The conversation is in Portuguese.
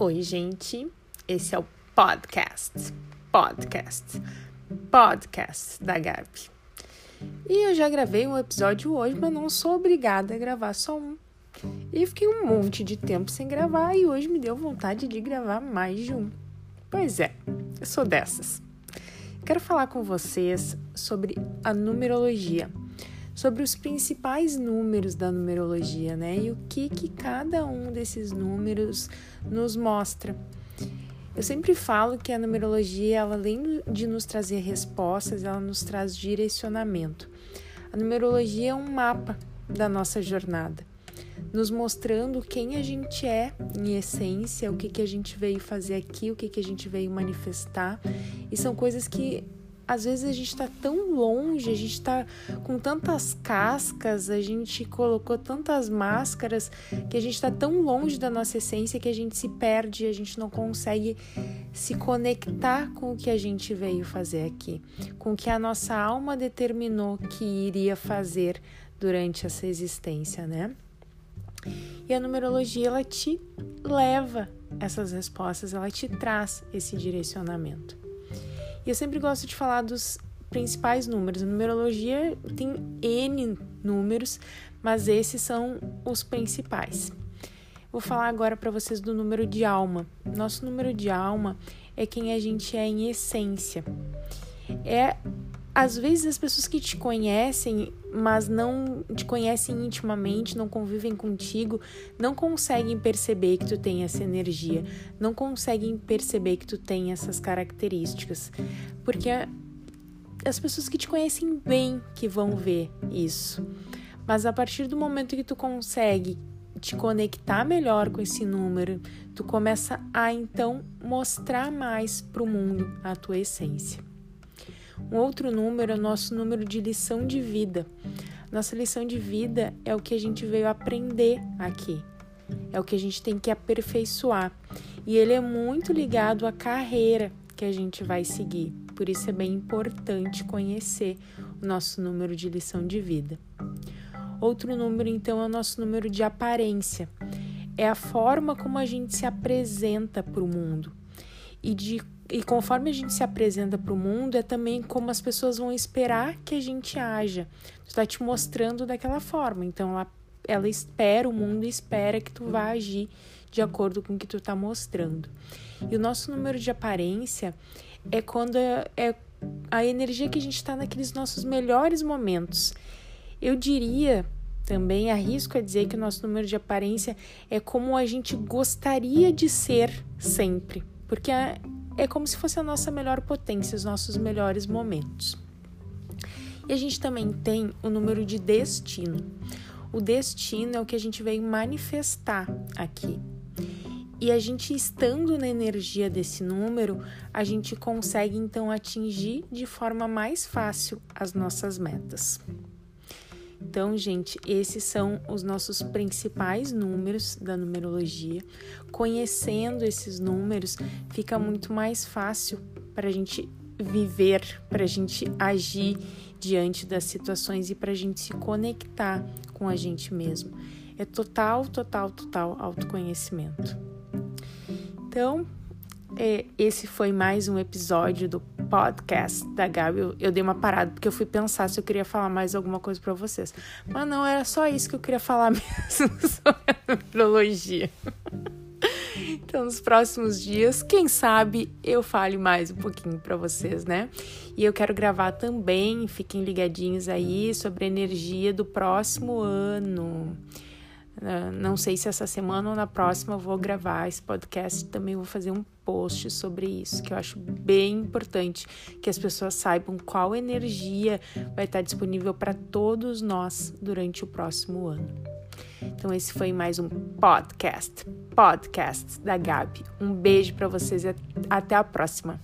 Oi, gente. Esse é o podcast, podcast, podcast da Gabi. E eu já gravei um episódio hoje, mas não sou obrigada a gravar só um. E fiquei um monte de tempo sem gravar e hoje me deu vontade de gravar mais de um. Pois é, eu sou dessas. Quero falar com vocês sobre a numerologia sobre os principais números da numerologia, né? E o que que cada um desses números nos mostra. Eu sempre falo que a numerologia, ela, além de nos trazer respostas, ela nos traz direcionamento. A numerologia é um mapa da nossa jornada, nos mostrando quem a gente é em essência, o que, que a gente veio fazer aqui, o que, que a gente veio manifestar. E são coisas que às vezes a gente está tão longe, a gente está com tantas cascas, a gente colocou tantas máscaras que a gente está tão longe da nossa essência que a gente se perde, a gente não consegue se conectar com o que a gente veio fazer aqui, com o que a nossa alma determinou que iria fazer durante essa existência, né? E a numerologia ela te leva essas respostas, ela te traz esse direcionamento. E eu sempre gosto de falar dos principais números. A numerologia tem N números, mas esses são os principais. Vou falar agora para vocês do número de alma. Nosso número de alma é quem a gente é em essência. É às vezes as pessoas que te conhecem, mas não te conhecem intimamente, não convivem contigo, não conseguem perceber que tu tem essa energia, não conseguem perceber que tu tem essas características, porque as pessoas que te conhecem bem que vão ver isso. Mas a partir do momento que tu consegue te conectar melhor com esse número, tu começa a então mostrar mais para o mundo a tua essência. Um outro número é o nosso número de lição de vida. Nossa lição de vida é o que a gente veio aprender aqui, é o que a gente tem que aperfeiçoar. E ele é muito ligado à carreira que a gente vai seguir. Por isso é bem importante conhecer o nosso número de lição de vida. Outro número, então, é o nosso número de aparência. É a forma como a gente se apresenta para o mundo e de e conforme a gente se apresenta para o mundo, é também como as pessoas vão esperar que a gente haja. Tu está te mostrando daquela forma. Então, ela, ela espera, o mundo espera que tu vá agir de acordo com o que tu está mostrando. E o nosso número de aparência é quando é, é a energia que a gente está naqueles nossos melhores momentos. Eu diria também, arrisco a dizer que o nosso número de aparência é como a gente gostaria de ser sempre. Porque é como se fosse a nossa melhor potência, os nossos melhores momentos. E a gente também tem o número de destino. O destino é o que a gente veio manifestar aqui. E a gente estando na energia desse número, a gente consegue então atingir de forma mais fácil as nossas metas. Então, gente, esses são os nossos principais números da numerologia. Conhecendo esses números, fica muito mais fácil para a gente viver, para a gente agir diante das situações e para a gente se conectar com a gente mesmo. É total, total, total autoconhecimento. Então, é, esse foi mais um episódio do podcast da Gabi, eu, dei uma parada porque eu fui pensar se eu queria falar mais alguma coisa para vocês. Mas não, era só isso que eu queria falar mesmo sobre a numerologia. Então, nos próximos dias, quem sabe eu fale mais um pouquinho para vocês, né? E eu quero gravar também, fiquem ligadinhos aí, sobre a energia do próximo ano. Uh, não sei se essa semana ou na próxima eu vou gravar esse podcast. Também vou fazer um post sobre isso, que eu acho bem importante que as pessoas saibam qual energia vai estar disponível para todos nós durante o próximo ano. Então, esse foi mais um podcast, podcast da Gabi. Um beijo para vocês e até a próxima.